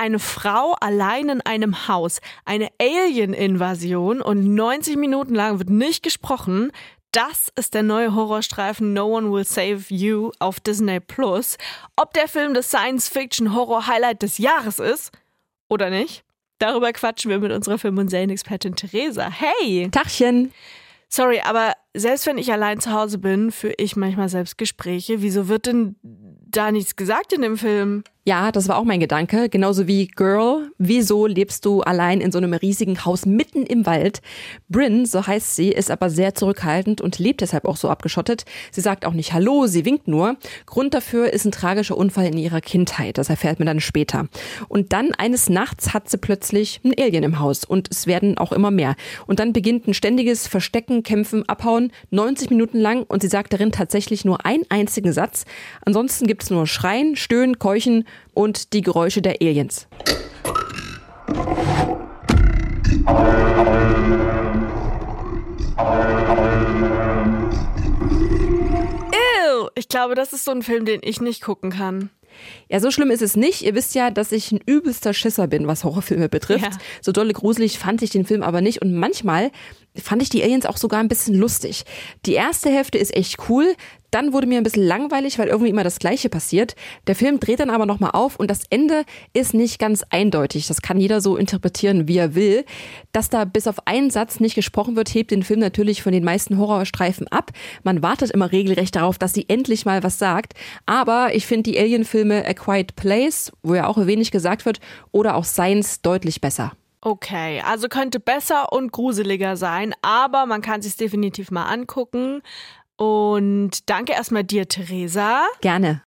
eine Frau allein in einem Haus. Eine Alien-Invasion und 90 Minuten lang wird nicht gesprochen. Das ist der neue Horrorstreifen No One Will Save You auf Disney Plus. Ob der Film das Science-Fiction-Horror-Highlight des Jahres ist oder nicht, darüber quatschen wir mit unserer Film- und Serienexpertin Theresa. Hey! Tachchen! Sorry, aber selbst wenn ich allein zu Hause bin, führe ich manchmal selbst Gespräche. Wieso wird denn da nichts gesagt in dem Film? Ja, das war auch mein Gedanke. Genauso wie Girl, wieso lebst du allein in so einem riesigen Haus mitten im Wald? Bryn, so heißt sie, ist aber sehr zurückhaltend und lebt deshalb auch so abgeschottet. Sie sagt auch nicht Hallo, sie winkt nur. Grund dafür ist ein tragischer Unfall in ihrer Kindheit. Das erfährt man dann später. Und dann eines Nachts hat sie plötzlich ein Alien im Haus und es werden auch immer mehr. Und dann beginnt ein ständiges Verstecken, Kämpfen, Abhauen, 90 Minuten lang und sie sagt darin tatsächlich nur einen einzigen Satz. Ansonsten gibt es nur Schreien, Stöhnen, Keuchen und die Geräusche der Aliens. Ew, ich glaube, das ist so ein Film, den ich nicht gucken kann. Ja, so schlimm ist es nicht. Ihr wisst ja, dass ich ein übelster Schisser bin, was Horrorfilme betrifft. Ja. So dolle gruselig fand ich den Film aber nicht. Und manchmal fand ich die Aliens auch sogar ein bisschen lustig. Die erste Hälfte ist echt cool. Dann wurde mir ein bisschen langweilig, weil irgendwie immer das Gleiche passiert. Der Film dreht dann aber nochmal auf und das Ende ist nicht ganz eindeutig. Das kann jeder so interpretieren, wie er will. Dass da bis auf einen Satz nicht gesprochen wird, hebt den Film natürlich von den meisten Horrorstreifen ab. Man wartet immer regelrecht darauf, dass sie endlich mal was sagt. Aber ich finde die Alien-Filme A Quiet Place, wo ja auch wenig gesagt wird, oder auch Science deutlich besser. Okay, also könnte besser und gruseliger sein, aber man kann sich definitiv mal angucken. Und danke erstmal dir, Theresa. Gerne.